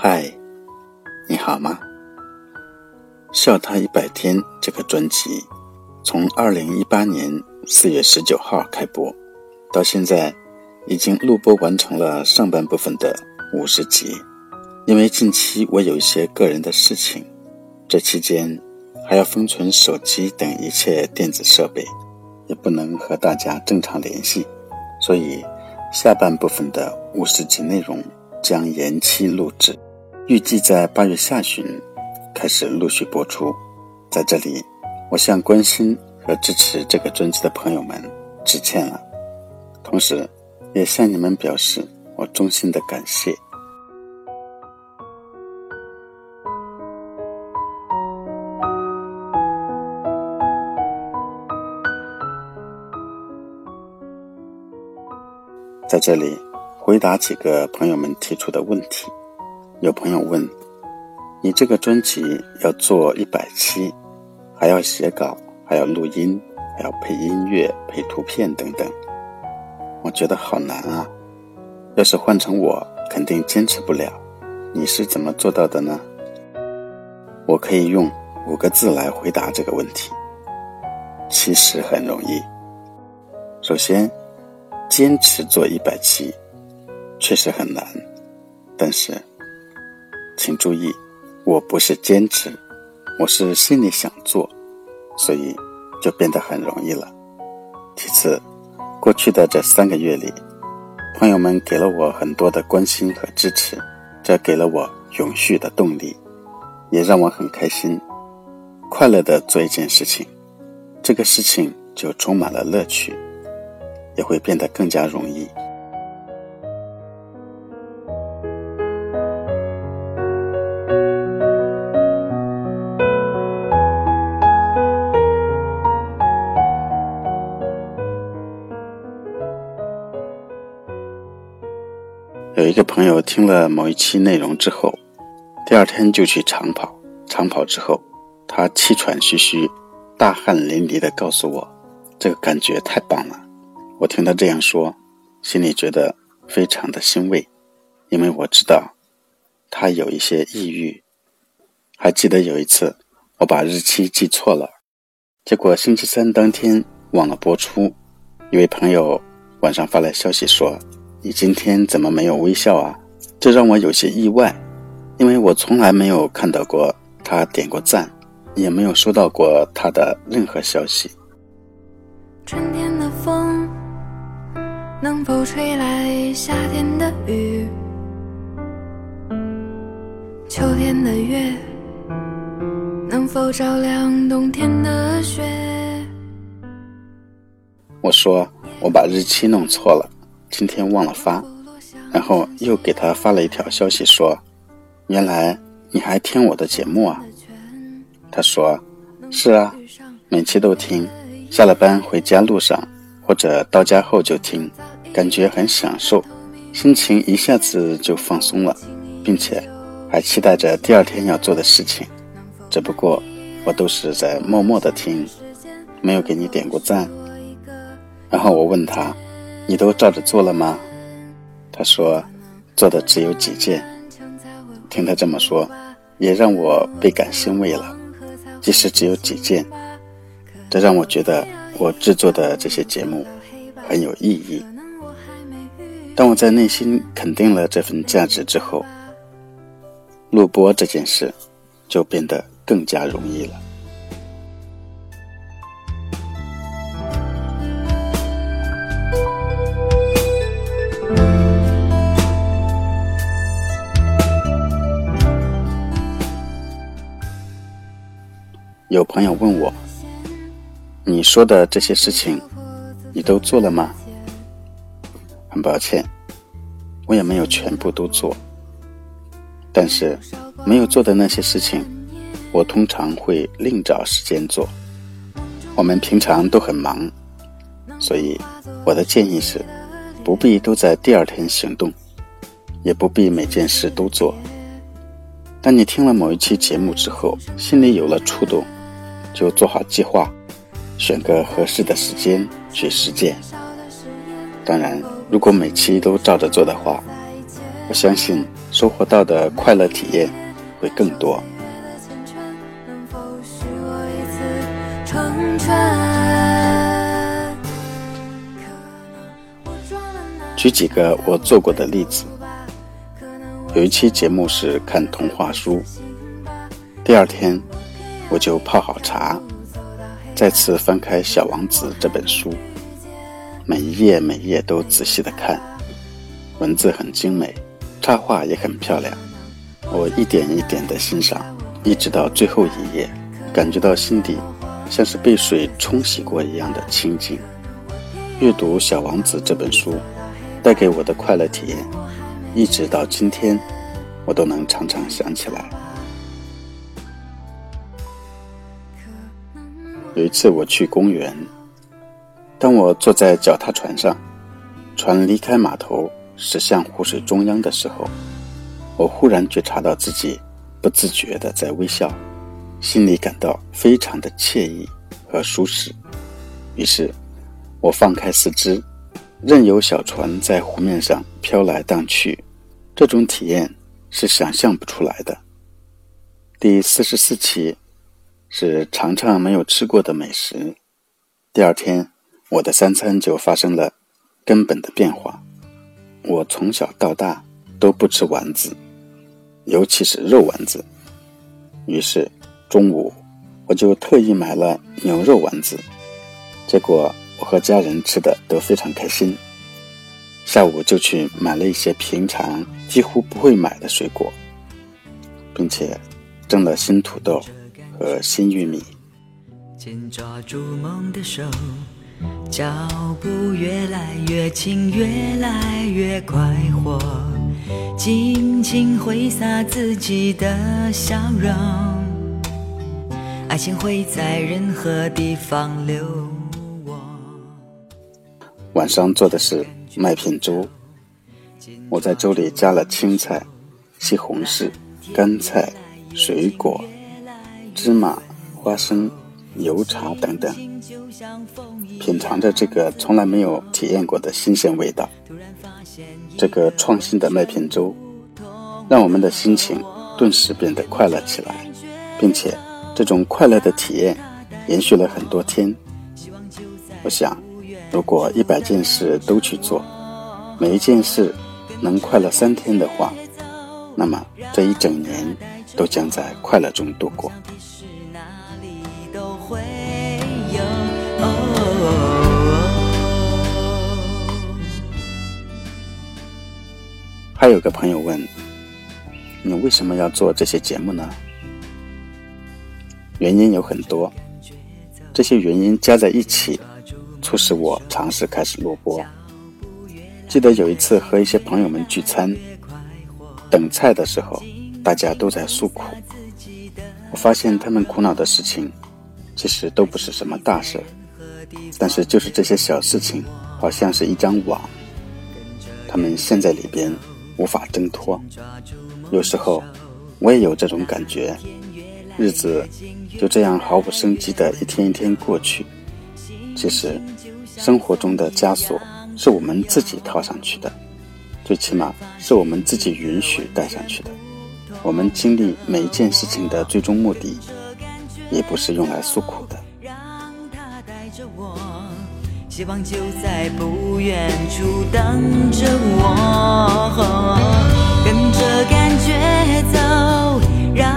嗨，你好吗？《笑他一百天》这个专辑从二零一八年四月十九号开播，到现在已经录播完成了上半部分的五十集。因为近期我有一些个人的事情，这期间还要封存手机等一切电子设备，也不能和大家正常联系，所以下半部分的五十集内容将延期录制。预计在八月下旬开始陆续播出，在这里，我向关心和支持这个专辑的朋友们致歉了，同时，也向你们表示我衷心的感谢。在这里，回答几个朋友们提出的问题。有朋友问：“你这个专辑要做一百期，还要写稿，还要录音，还要配音乐、配图片等等，我觉得好难啊！要是换成我，肯定坚持不了。你是怎么做到的呢？”我可以用五个字来回答这个问题：其实很容易。首先，坚持做一百期确实很难，但是。请注意，我不是坚持，我是心里想做，所以就变得很容易了。其次，过去的这三个月里，朋友们给了我很多的关心和支持，这给了我永续的动力，也让我很开心，快乐的做一件事情，这个事情就充满了乐趣，也会变得更加容易。有一个朋友听了某一期内容之后，第二天就去长跑。长跑之后，他气喘吁吁、大汗淋漓地告诉我：“这个感觉太棒了。”我听他这样说，心里觉得非常的欣慰，因为我知道他有一些抑郁。还记得有一次，我把日期记错了，结果星期三当天忘了播出。一位朋友晚上发来消息说。你今天怎么没有微笑啊？这让我有些意外，因为我从来没有看到过他点过赞，也没有收到过他的任何消息。春天的风能否吹来夏天的雨？秋天的月能否照亮冬天的雪？我说我把日期弄错了。今天忘了发，然后又给他发了一条消息说：“原来你还听我的节目啊？”他说：“是啊，每期都听，下了班回家路上或者到家后就听，感觉很享受，心情一下子就放松了，并且还期待着第二天要做的事情。只不过我都是在默默的听，没有给你点过赞。”然后我问他。你都照着做了吗？他说，做的只有几件。听他这么说，也让我倍感欣慰了。即使只有几件，这让我觉得我制作的这些节目很有意义。当我在内心肯定了这份价值之后，录播这件事就变得更加容易了。有朋友问我：“你说的这些事情，你都做了吗？”很抱歉，我也没有全部都做。但是，没有做的那些事情，我通常会另找时间做。我们平常都很忙，所以我的建议是，不必都在第二天行动，也不必每件事都做。当你听了某一期节目之后，心里有了触动。就做好计划，选个合适的时间去实践。当然，如果每期都照着做的话，我相信收获到的快乐体验会更多。举几个我做过的例子。有一期节目是看童话书，第二天我就泡好茶，再次翻开《小王子》这本书，每一页每一页都仔细的看，文字很精美，插画也很漂亮。我一点一点的欣赏，一直到最后一页，感觉到心底像是被水冲洗过一样的清净。阅读《小王子》这本书。带给我的快乐体验，一直到今天，我都能常常想起来。有一次我去公园，当我坐在脚踏船上，船离开码头驶向湖水中央的时候，我忽然觉察到自己不自觉的在微笑，心里感到非常的惬意和舒适。于是，我放开四肢。任由小船在湖面上飘来荡去，这种体验是想象不出来的。第四十四期是尝尝没有吃过的美食。第二天，我的三餐就发生了根本的变化。我从小到大都不吃丸子，尤其是肉丸子。于是中午我就特意买了牛肉丸子，结果。我和家人吃的都非常开心，下午就去买了一些平常几乎不会买的水果，并且蒸了新土豆和新玉米。紧抓住梦的手，脚步越来越轻，越来越快活，尽情挥洒自己的笑容，爱情会在任何地方流。晚上做的是麦片粥，我在粥里加了青菜、西红柿、干菜、水果、芝麻、花生、油茶等等，品尝着这个从来没有体验过的新鲜味道。这个创新的麦片粥，让我们的心情顿时变得快乐起来，并且这种快乐的体验延续了很多天。我想。如果一百件事都去做，每一件事能快乐三天的话，那么这一整年都将在快乐中度过。还有个朋友问：“你为什么要做这些节目呢？”原因有很多，这些原因加在一起。促使我尝试开始录播。记得有一次和一些朋友们聚餐，等菜的时候，大家都在诉苦。我发现他们苦恼的事情，其实都不是什么大事，但是就是这些小事情，好像是一张网，他们陷在里边无法挣脱。有时候我也有这种感觉，日子就这样毫无生机的一天一天过去。其实。生活中的枷锁是我们自己套上去的，最起码是我们自己允许带上去的。我们经历每一件事情的最终目的，也不是用来诉苦的。希望就在不远处等着我，跟着感觉走，让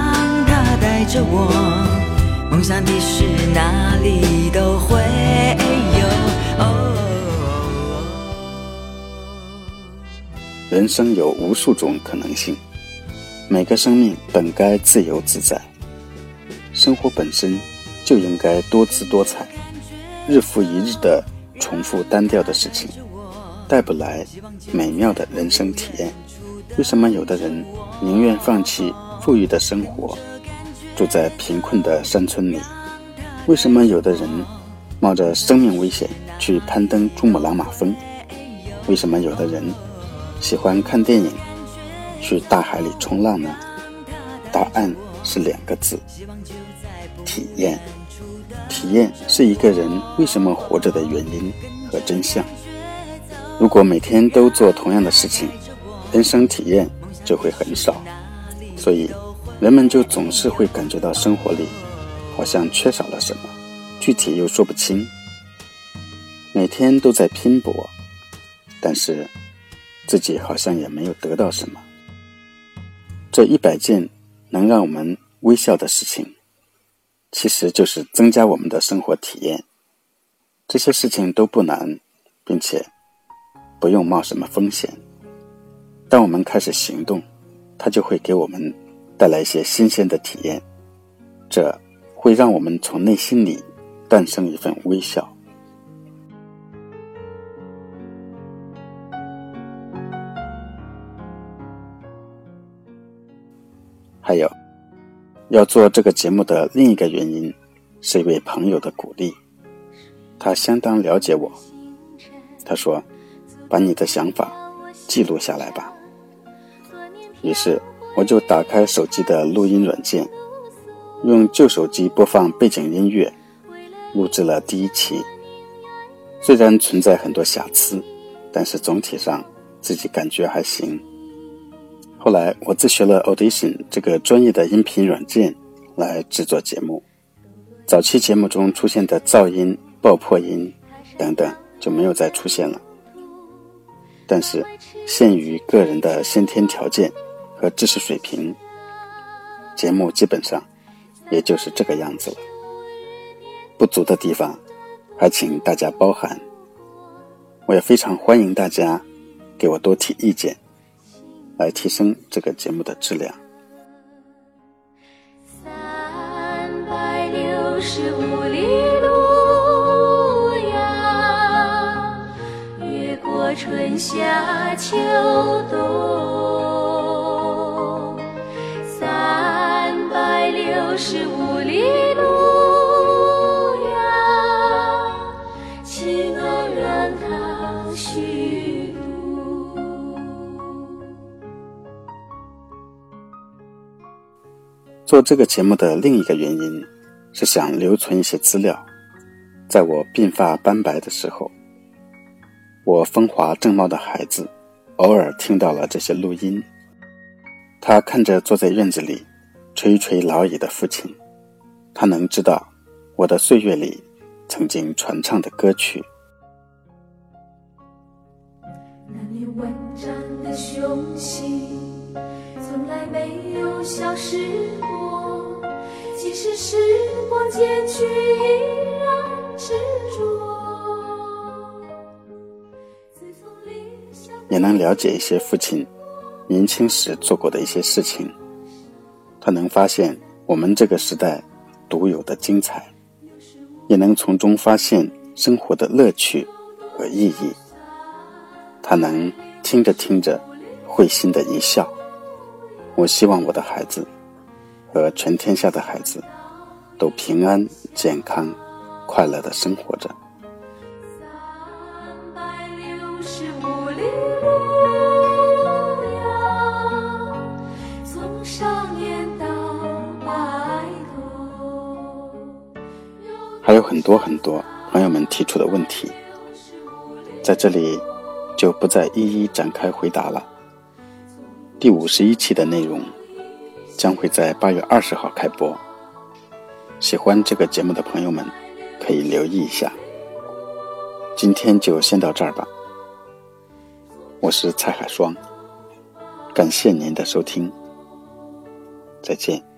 它带着我，梦想的事哪里都会有。人生有无数种可能性，每个生命本该自由自在。生活本身就应该多姿多彩，日复一日的重复单调的事情，带不来美妙的人生体验。为什么有的人宁愿放弃富裕的生活，住在贫困的山村里？为什么有的人冒着生命危险去攀登珠穆朗玛峰？为什么有的人？喜欢看电影，去大海里冲浪呢？答案是两个字：体验。体验是一个人为什么活着的原因和真相。如果每天都做同样的事情，人生体验就会很少，所以人们就总是会感觉到生活里好像缺少了什么，具体又说不清。每天都在拼搏，但是自己好像也没有得到什么。这一百件能让我们微笑的事情，其实就是增加我们的生活体验。这些事情都不难，并且不用冒什么风险。当我们开始行动，它就会给我们带来一些新鲜的体验，这会让我们从内心里诞生一份微笑。还有，要做这个节目的另一个原因，是一位朋友的鼓励。他相当了解我，他说：“把你的想法记录下来吧。”于是，我就打开手机的录音软件，用旧手机播放背景音乐，录制了第一期。虽然存在很多瑕疵，但是总体上自己感觉还行。后来，我自学了 Audition 这个专业的音频软件来制作节目。早期节目中出现的噪音、爆破音等等就没有再出现了。但是，限于个人的先天条件。和知识水平，节目基本上也就是这个样子了。不足的地方，还请大家包涵。我也非常欢迎大家给我多提意见，来提升这个节目的质量。三百六十五里路呀，越过春夏秋冬。三百六十五里路做这个节目的另一个原因，是想留存一些资料，在我鬓发斑白的时候，我风华正茂的孩子，偶尔听到了这些录音，他看着坐在院子里。垂垂老矣的父亲，他能知道我的岁月里曾经传唱的歌曲。那年万丈的雄心，从来没有消失过，即使时光渐去，依然执着。也能了解一些父亲年轻时做过的一些事情。他能发现我们这个时代独有的精彩，也能从中发现生活的乐趣和意义。他能听着听着会心的一笑。我希望我的孩子和全天下的孩子都平安、健康、快乐的生活着。还有很多很多朋友们提出的问题，在这里就不再一一展开回答了。第五十一期的内容将会在八月二十号开播，喜欢这个节目的朋友们可以留意一下。今天就先到这儿吧，我是蔡海双，感谢您的收听，再见。